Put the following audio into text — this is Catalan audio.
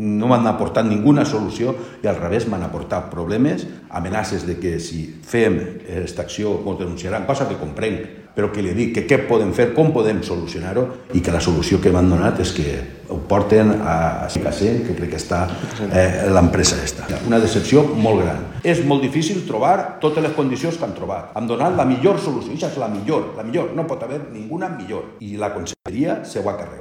no m'han aportat ninguna solució i al revés m'han aportat problemes, amenaces de que si fem aquesta acció ens denunciaran, cosa que comprenc, però que li dic que què podem fer, com podem solucionar-ho i que la solució que m'han donat és que ho porten a Cicacent, que crec que està eh, l'empresa esta. Una decepció molt gran. És molt difícil trobar totes les condicions que han trobat. Han donat la millor solució, això és la millor, la millor, no pot haver ninguna millor. I la conselleria se ho ha carregat.